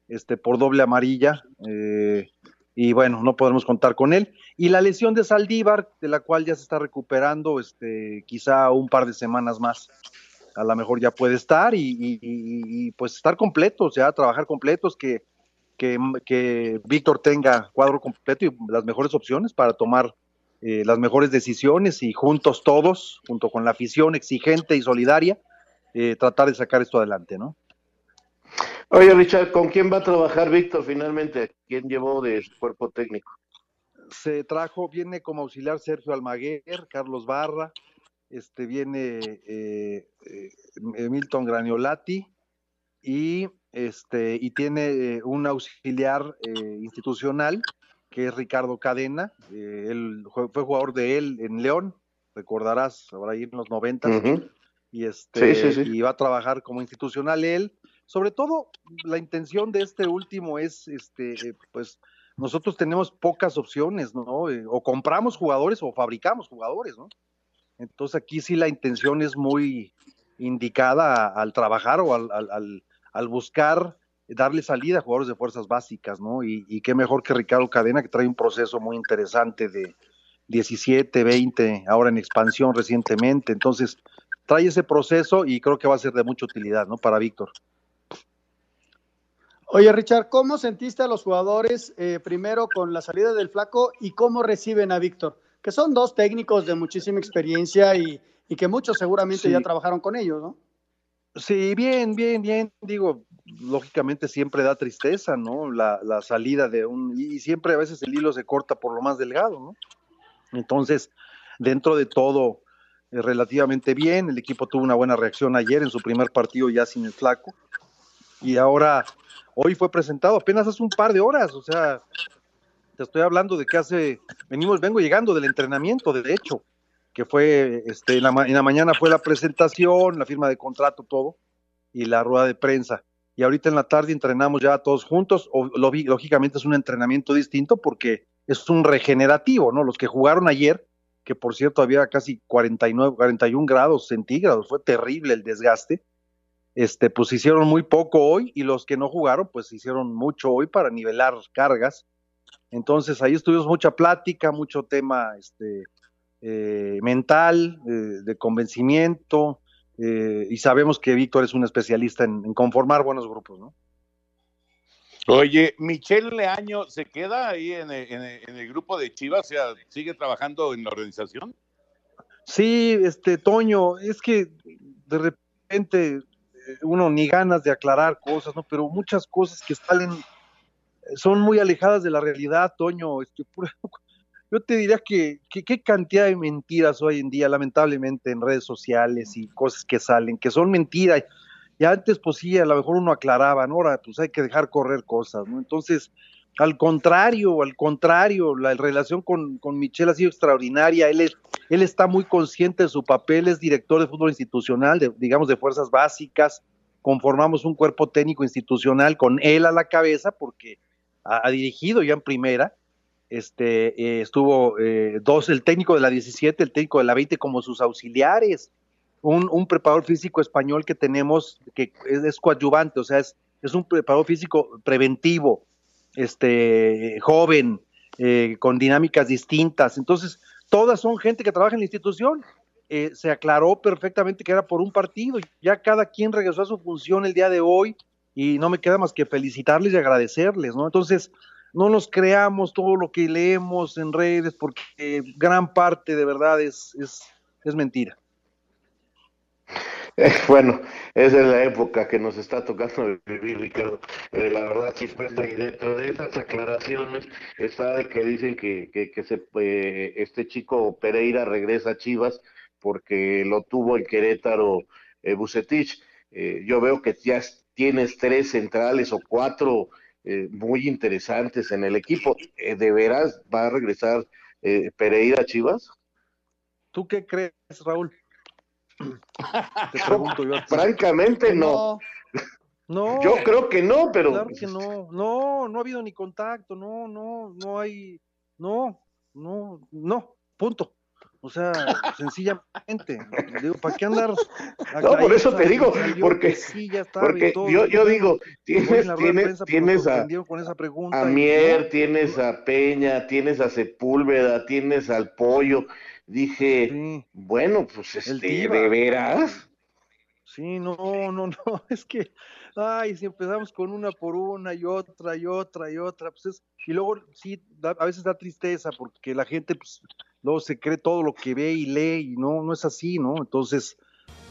este, por doble amarilla. Eh, y bueno, no podemos contar con él. Y la lesión de Saldívar, de la cual ya se está recuperando, este, quizá un par de semanas más, a lo mejor ya puede estar y, pues estar completos, ya trabajar completos, que, que, que, Víctor tenga cuadro completo y las mejores opciones para tomar eh, las mejores decisiones y juntos todos, junto con la afición exigente y solidaria, eh, tratar de sacar esto adelante, ¿no? Oye, Richard, ¿con quién va a trabajar Víctor finalmente? ¿Quién llevó de su cuerpo técnico? Se trajo, viene como auxiliar Sergio Almaguer, Carlos Barra, este viene eh, eh, Milton Graniolati y este y tiene un auxiliar institucional que es Ricardo Cadena, él fue jugador de él en León, recordarás, ahora ahí en los 90 y este y va a trabajar como institucional él sobre todo la intención de este último es, este, eh, pues nosotros tenemos pocas opciones, ¿no? Eh, o compramos jugadores o fabricamos jugadores, ¿no? Entonces aquí sí la intención es muy indicada al trabajar o al, al, al buscar darle salida a jugadores de fuerzas básicas, ¿no? Y, y, qué mejor que Ricardo Cadena, que trae un proceso muy interesante de 17, 20, ahora en expansión recientemente. Entonces, trae ese proceso y creo que va a ser de mucha utilidad, ¿no? Para Víctor. Oye, Richard, ¿cómo sentiste a los jugadores eh, primero con la salida del flaco y cómo reciben a Víctor? Que son dos técnicos de muchísima experiencia y, que muchos seguramente ya trabajaron con ellos, ¿no? Sí, bien, bien, bien. Digo, lógicamente siempre da tristeza, ¿no? La, la salida de un... Y siempre a veces el hilo se corta por lo más delgado, ¿no? Entonces, dentro de todo, eh, relativamente bien. El equipo tuvo una buena reacción ayer en su primer partido ya sin el flaco. Y ahora hoy fue presentado apenas hace un par de horas, o sea, te estoy hablando de que hace, venimos, vengo llegando del entrenamiento, de hecho, que fue, este, en la, mañana fue la presentación, la firma de contrato, todo, y la rueda de prensa. Y ahorita en la tarde entrenamos ya todos juntos, lógicamente es un entrenamiento distinto porque es un regenerativo, ¿no? Los que jugaron ayer, que por cierto había casi 49, 41 grados centígrados, fue terrible el desgaste este, pues hicieron muy poco hoy y los que no jugaron, pues hicieron mucho hoy para nivelar cargas. Entonces ahí estuvimos mucha plática, mucho tema este, eh, mental, eh, de convencimiento, eh, y sabemos que Víctor es un especialista en, conformar buenos grupos, ¿no? Oye, Michelle Leaño, ¿se queda ahí en el, grupo de Chivas? O sea, ¿sigue trabajando en la organización? Sí, este, Toño, es que de repente uno ni ganas de aclarar cosas, ¿no? Pero muchas cosas que salen son muy alejadas de la realidad, Toño. Este, <laughs> yo te diría que qué cantidad de mentiras hoy en día, lamentablemente, en redes sociales y cosas que salen, que son mentiras. Y antes, pues sí, a lo mejor uno aclaraba, ¿no? Ahora, pues hay que dejar correr cosas, ¿no? Entonces, al contrario, al contrario, la relación con, con Michelle ha sido extraordinaria. Él, es, él está muy consciente de su papel, es director de fútbol institucional, de, digamos, de fuerzas básicas. Conformamos un cuerpo técnico institucional con él a la cabeza, porque ha, dirigido ya en primera. Este, eh, estuvo eh, dos, el técnico de la 17, el técnico de la 20 como sus auxiliares. Un, un preparador físico español que tenemos que es, es coadyuvante, o sea, es, es un preparador físico preventivo este, joven, eh, con dinámicas distintas. Entonces, todas son gente que trabaja en la institución. Se aclaró perfectamente que era por un partido. Ya cada quien regresó a su función el día de hoy y no me queda más que felicitarles y agradecerles, ¿no? Entonces, no nos creamos todo lo que leemos en redes porque gran parte de verdad es, es, es mentira. bueno, esa es la época que nos está tocando vivir, Ricardo. Eh, la verdad, chispuesta, y dentro de esas aclaraciones está de que dicen que, que, se, eh, este chico Pereira regresa a Chivas porque lo tuvo el Querétaro eh, Bucetich. Eh, yo veo que ya tienes tres centrales o cuatro muy interesantes en el equipo. ¿De veras va a regresar Pereira a Chivas? ¿Tú qué crees, Raúl? <laughs> Francamente, no. <laughs> no. Yo creo que no, pero. Claro que no. No, no ha habido ni contacto. No, no, no hay. No, no, no. Punto. O sea, sencillamente, <laughs> digo, ¿para qué andar? No, por eso te digo, porque, porque yo, yo digo, tienes, tienes, tienes a, a Mier, tienes a Peña, tienes a Sepúlveda, tienes al Pollo, dije, bueno, pues este, ¿de veras? Sí, no, no, no, <laughs> es que, ay, si empezamos con una por una y otra y otra y otra, pues es, y luego sí, a veces da tristeza porque la gente, pues, luego se cree todo lo que ve y lee y no, no es así, ¿no? Entonces,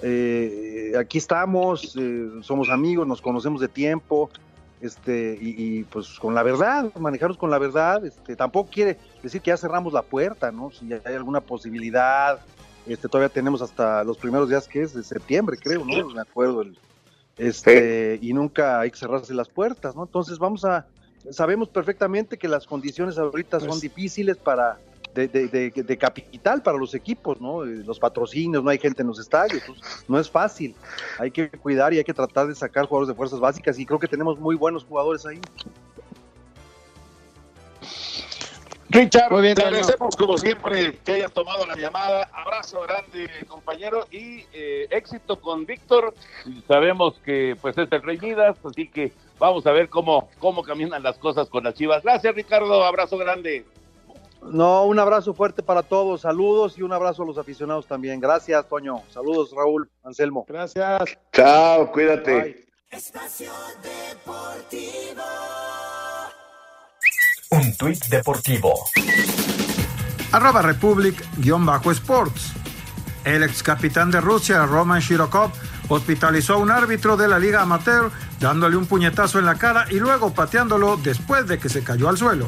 eh, aquí estamos, eh, somos amigos, nos conocemos de tiempo, este, y, pues con la verdad, manejarnos con la verdad, este, tampoco quiere decir que ya cerramos la puerta, ¿no? Si hay alguna posibilidad, este, todavía tenemos hasta los primeros días que es de septiembre, creo, ¿no? Me acuerdo, el, este, y nunca hay que cerrarse las puertas, ¿no? Entonces vamos a, sabemos perfectamente que las condiciones ahorita son pues difíciles para, de, de, de, capital para los equipos, ¿no? Eh, los patrocinios, no hay gente en los estadios, pues, no es fácil. Hay que cuidar y hay que tratar de sacar jugadores de fuerzas básicas y creo que tenemos muy buenos jugadores ahí. Richard, muy bien, te agradecemos como siempre que hayas tomado la llamada. Abrazo grande, compañero, y eh, éxito con Víctor. Sabemos que pues es el Rey Midas, así que vamos a ver cómo, cómo caminan las cosas con las Chivas. Gracias, Ricardo. Abrazo grande. No, un abrazo fuerte para todos, saludos y un abrazo a los aficionados también. Gracias, Toño. Saludos, Raúl, Anselmo. Gracias. Chao, cuídate. Espacio Deportivo. Un tuit deportivo. Arroba Republic-Sports. El ex capitán de Rusia, Roman Shirokov, hospitalizó a un árbitro de la Liga Amateur, dándole un puñetazo en la cara y luego pateándolo después de que se cayó al suelo.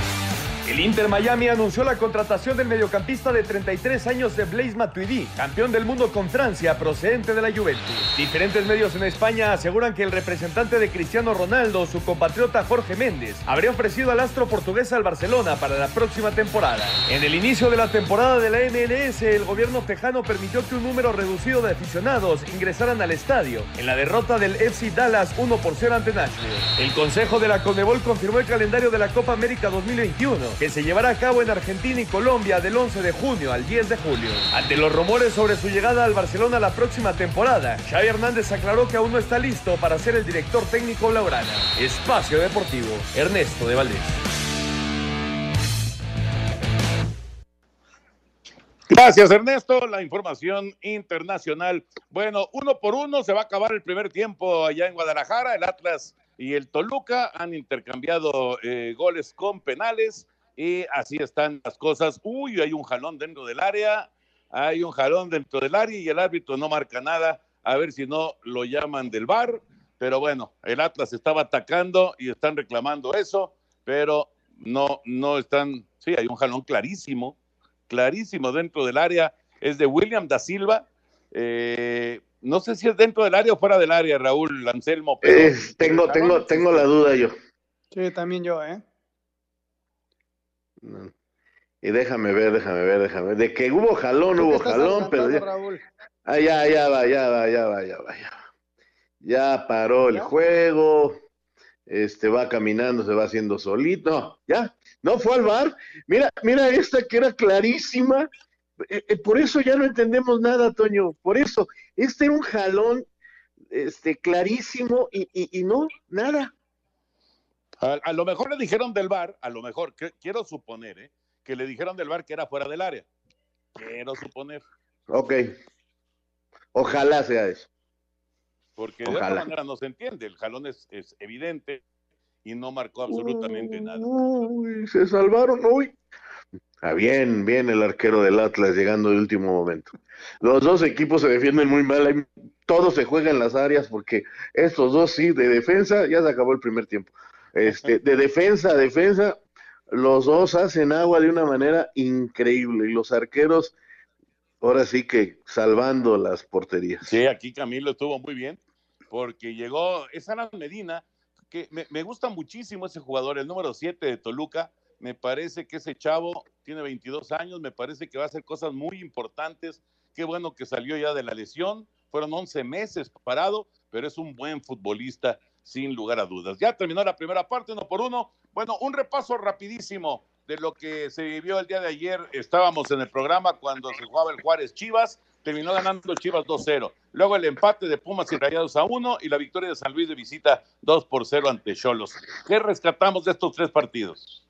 El Inter Miami anunció la contratación del mediocampista de 33 años de Blaise Matuidi, campeón del mundo con Francia, procedente de la Juventus. Diferentes medios en España aseguran que el representante de Cristiano Ronaldo, su compatriota Jorge Méndez, habría ofrecido al astro portugués al Barcelona para la próxima temporada. En el inicio de la temporada de la MLS, el gobierno tejano permitió que un número reducido de aficionados ingresaran al estadio en la derrota del FC Dallas 1 por 0 ante Nashville. El Consejo de la Conmebol confirmó el calendario de la Copa América 2021 que se llevará a cabo en Argentina y Colombia del 11 de junio al 10 de julio. Ante los rumores sobre su llegada al Barcelona la próxima temporada, Xavi Hernández aclaró que aún no está listo para ser el director técnico laurana. Espacio Deportivo, Ernesto de Valdés. Gracias, Ernesto. La información internacional. Bueno, uno por uno se va a acabar el primer tiempo allá en Guadalajara. El Atlas y el Toluca han intercambiado eh, goles con penales. Y así están las cosas. Uy, hay un jalón dentro del área, hay un jalón dentro del área y el árbitro no marca nada. a ver si no lo llaman del bar, pero bueno, el Atlas estaba atacando y están reclamando eso, pero no, no están, sí, hay un jalón clarísimo, clarísimo dentro del área, es de William da Silva, eh, no sé si es dentro del área o fuera del área, Raúl Anselmo. Eh, tengo, tengo, tengo la duda yo. Sí, también yo, ¿eh? Y déjame ver, déjame ver, déjame ver. De que hubo jalón, hubo jalón, pero ya... Ah, ya, ya va, ya va, ya va, ya va, ya va. Ya paró el juego, este va caminando, se va haciendo solito. No, ya, no fue al bar. Mira, mira esta que era clarísima. Eh, eh, por eso ya no entendemos nada, Toño. Por eso, este era un jalón este, clarísimo y, y, y no, nada. A, a, lo mejor le dijeron del bar, a lo mejor, que, quiero suponer, ¿eh? que le dijeron del bar que era fuera del área. Quiero suponer. Ok. Ojalá sea eso. Porque Ojalá. de otra manera no se entiende. El jalón es, es evidente y no marcó absolutamente uy, nada. Uy, se salvaron, uy. Ah, bien, bien el arquero del Atlas llegando de último momento. Los dos equipos se defienden muy mal, todo se juega en las áreas porque estos dos sí, de defensa, ya se acabó el primer tiempo. Este, de defensa a defensa, los dos hacen agua de una manera increíble y los arqueros ahora sí que salvando las porterías. Sí, aquí Camilo estuvo muy bien porque llegó, es Alan Medina, que me, me gusta muchísimo ese jugador, el número 7 de Toluca, me parece que ese chavo tiene 22 años, me parece que va a hacer cosas muy importantes. Qué bueno que salió ya de la lesión. Fueron 11 meses parado, pero es un buen futbolista, sin lugar a dudas. Ya terminó la primera parte, uno por uno. Bueno, un repaso rapidísimo de lo que se vivió el día de ayer. Estábamos en el programa cuando se jugaba el Juárez Chivas. Terminó ganando Chivas 2-0. Luego el empate de Pumas y Rayados a 1 y la victoria de San Luis de visita 2 por 0 ante Cholos. ¿Qué rescatamos de estos tres partidos?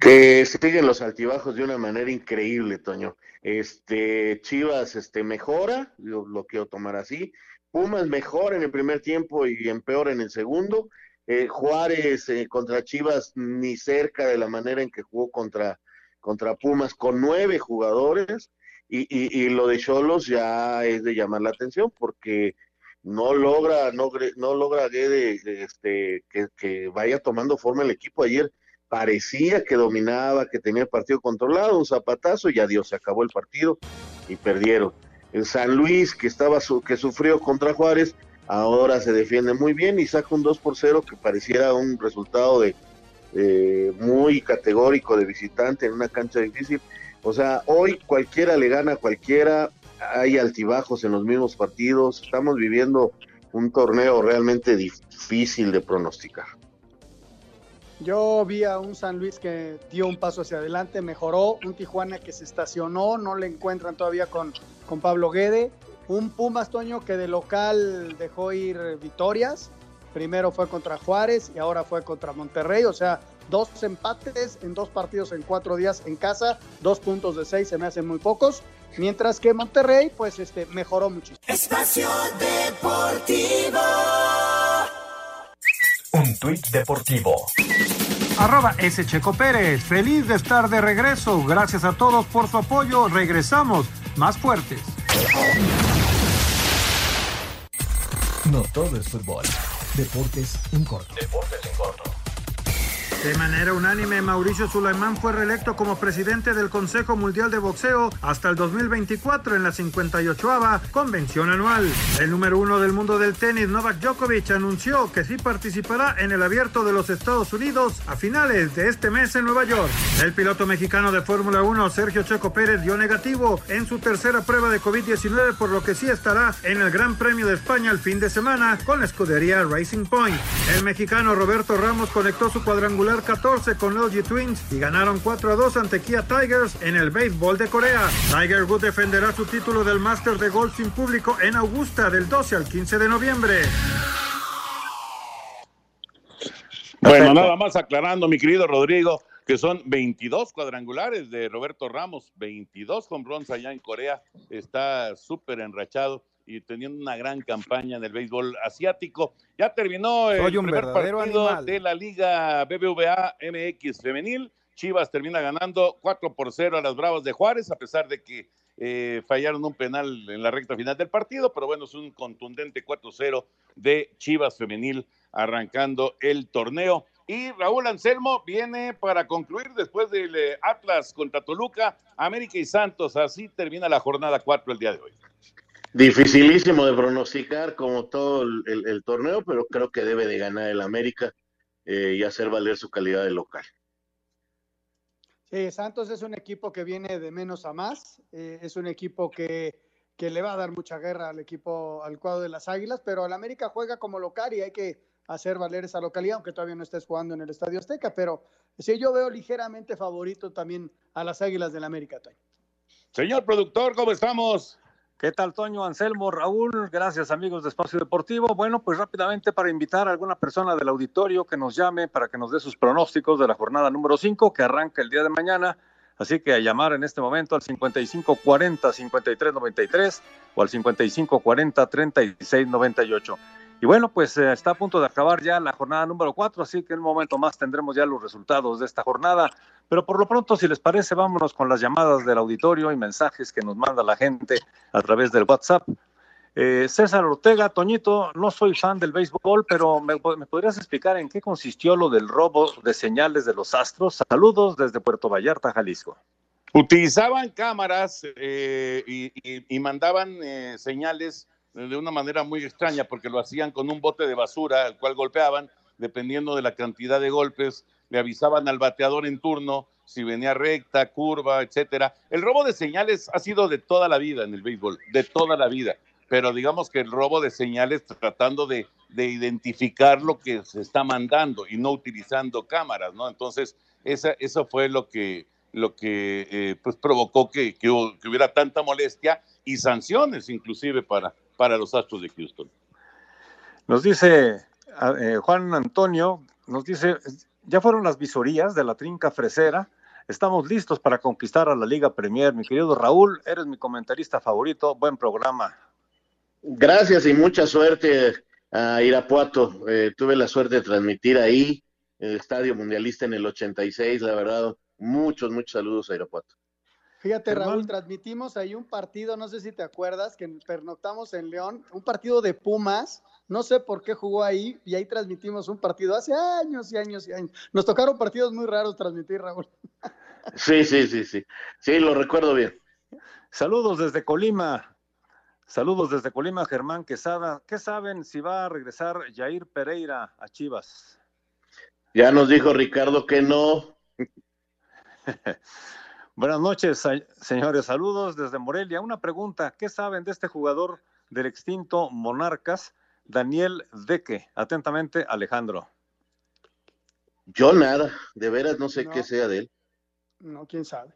que siguen los altibajos de una manera increíble, Toño. Este Chivas este mejora, yo lo quiero tomar así. Pumas mejora en el primer tiempo y empeora en el segundo. Eh, Juárez eh, contra Chivas ni cerca de la manera en que jugó contra, contra Pumas con nueve jugadores. Y, y, y lo de Cholos ya es de llamar la atención porque no logra, no, no logra este, que, que vaya tomando forma el equipo ayer parecía que dominaba, que tenía el partido controlado, un zapatazo y adiós, se acabó el partido y perdieron. El San Luis, que estaba su, que sufrió contra Juárez, ahora se defiende muy bien y saca un 2 por 0 que pareciera un resultado de muy categórico de visitante en una cancha difícil. O sea, hoy cualquiera le gana a cualquiera, hay altibajos en los mismos partidos, estamos viviendo un torneo realmente difícil de pronosticar. Yo vi a un San Luis que dio un paso hacia adelante, mejoró, un Tijuana que se estacionó, no le encuentran todavía con, con Pablo Guede, un Pumas Toño que de local dejó ir victorias, primero fue contra Juárez y ahora fue contra Monterrey, o sea, dos empates en dos partidos en cuatro días en casa, dos puntos de seis se me hacen muy pocos, mientras que Monterrey pues este mejoró muchísimo. Espacio Deportivo. Un tuit deportivo. Arroba S. Checo Pérez. Feliz de estar de regreso. Gracias a todos por su apoyo. Regresamos más fuertes. No todo es fútbol. Deportes en corto. Deportes en corto. De manera unánime, Mauricio Sulaimán fue reelecto como presidente del Consejo Mundial de Boxeo hasta el 2024 en la 58 convención anual. El número uno del mundo del tenis, Novak Djokovic, anunció que sí participará en el abierto de los Estados Unidos a finales de este mes en Nueva York. El piloto mexicano de Fórmula 1, Sergio Checo Pérez, dio negativo en su tercera prueba de COVID-19, por lo que sí estará en el Gran Premio de España el fin de semana con la escudería Racing Point. El mexicano Roberto Ramos conectó su cuadrangular 14 con LG Twins y ganaron 4 a 2 ante Kia Tigers en el béisbol de Corea. Tiger Woods defenderá su título del Master de Golf sin público en Augusta del 12 al 15 de noviembre. Bueno, nada más aclarando, mi querido Rodrigo, que son 22 cuadrangulares de Roberto Ramos, 22 con bronce allá en Corea, está súper enrachado y teniendo una gran campaña en el béisbol asiático. Ya terminó el primer partido animal. de la Liga BBVA MX femenil. Chivas termina ganando 4 por 0 a las Bravas de Juárez, a pesar de que eh, fallaron un penal en la recta final del partido, pero bueno, es un contundente 4-0 de Chivas Femenil arrancando el torneo. Y Raúl Anselmo viene para concluir después del eh, Atlas contra Toluca, América y Santos. Así termina la jornada 4 el día de hoy. Dificilísimo de pronosticar como todo el, torneo, pero creo que debe de ganar el América eh, y hacer valer su calidad de local. Sí, Santos es un equipo que viene de menos a más, eh, es un equipo que, que, le va a dar mucha guerra al equipo, al cuadro de las Águilas, pero el América juega como local y hay que hacer valer esa localidad, aunque todavía no estés jugando en el Estadio Azteca, pero sí, yo veo ligeramente favorito también a las Águilas del América, Toño. Señor productor, ¿cómo estamos? ¿Qué tal, Toño, Anselmo, Raúl? Gracias, amigos de Espacio Deportivo. Bueno, pues rápidamente para invitar a alguna persona del auditorio que nos llame para que nos dé sus pronósticos de la jornada número 5 que arranca el día de mañana. Así que a llamar en este momento al 5540-5393 o al 5540-3698. Y bueno, pues eh, está a punto de acabar ya la jornada número 4, así que en un momento más tendremos ya los resultados de esta jornada. Pero por lo pronto, si les parece, vámonos con las llamadas del auditorio y mensajes que nos manda la gente a través del WhatsApp. Eh, César Ortega, Toñito, no soy fan del béisbol, pero me, podrías explicar en qué consistió lo del robo de señales de los astros? Saludos desde Puerto Vallarta, Jalisco. Utilizaban cámaras eh, y, mandaban señales de una manera muy extraña porque lo hacían con un bote de basura al cual golpeaban, dependiendo de la cantidad de golpes, le avisaban al bateador en turno si venía recta, curva, etcétera. El robo de señales ha sido de toda la vida en el béisbol, de toda la vida, pero digamos que el robo de señales tratando de, identificar lo que se está mandando y no utilizando cámaras, ¿no? Entonces, esa, eso fue lo que, lo que eh, pues provocó que, que hubiera tanta molestia y sanciones inclusive para, para los Astros de Houston. Nos dice eh, Juan Antonio, nos dice, ya fueron las visorías de la trinca fresera, estamos listos para conquistar a la Liga Premier. Mi querido Raúl, eres mi comentarista favorito, buen programa. Gracias y mucha suerte a Irapuato. Eh, tuve la suerte de transmitir ahí, el Estadio Mundialista en el 86, la verdad, muchos, muchos saludos a Irapuato. Fíjate, Raúl, transmitimos ahí un partido, no sé si te acuerdas, que pernoctamos en León, un partido de Pumas, no sé por qué jugó ahí, y ahí transmitimos un partido hace años y años y años. Nos tocaron partidos muy raros transmitir, Raúl. Sí, sí, sí, sí. Sí, lo recuerdo bien. Saludos desde Colima. Saludos desde Colima, Germán Quesada. ¿Qué saben si va a regresar Jair Pereira a Chivas? Ya nos dijo Ricardo que no. <laughs> Buenas noches, señores. Saludos desde Morelia. Una pregunta, ¿qué saben de este jugador del extinto Monarcas, Daniel Deque? Atentamente, Alejandro. Yo nada, de veras no sé qué sea de él. No, quién sabe.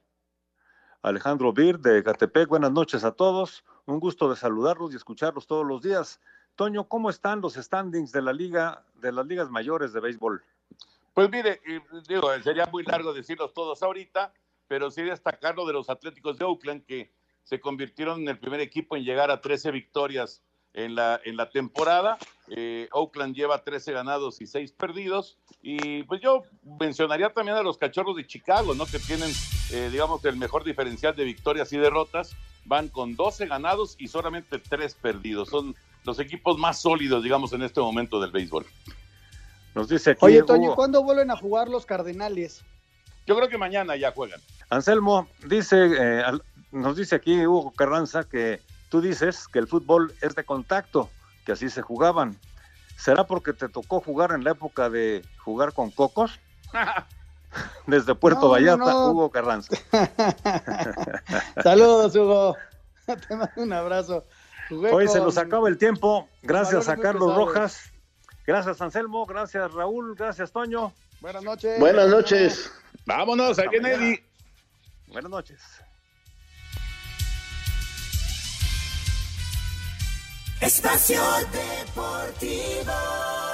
Alejandro Bir de Gatepec, buenas noches a todos. Un gusto de saludarlos y escucharlos todos los días. Toño, ¿cómo están los standings de la liga, de las ligas mayores de béisbol? Pues mire, digo, sería muy largo decirlos todos ahorita, pero sí destacar lo de los Atléticos de Oakland que se convirtieron en el primer equipo en llegar a 13 victorias en la, en la temporada. Eh, Oakland lleva 13 ganados y 6 perdidos. Y pues yo mencionaría también a los cachorros de Chicago, ¿no? Que tienen, eh, digamos, el mejor diferencial de victorias y derrotas. Van con 12 ganados y solamente 3 perdidos. Son los equipos más sólidos, digamos, en este momento del béisbol. Nos dice aquí, Oye, Toño, ¿cuándo vuelven a jugar los Cardenales? Yo creo que mañana ya juegan. Anselmo, dice, eh, nos dice aquí Hugo Carranza que tú dices que el fútbol es de contacto, que así se jugaban. ¿Será porque te tocó jugar en la época de jugar con cocos? <laughs> Desde Puerto Vallarta, Hugo Carranza. <laughs> Saludos, Hugo. <laughs> Te mando un abrazo. Hoy se nos acaba el tiempo. Gracias a Carlos Rojas. Gracias, Anselmo. Gracias, Raúl. Gracias, Toño. Buenas noches. Buenas noches. Vámonos, ahí viene Eddie. Buenas noches. Espacio Deportivo.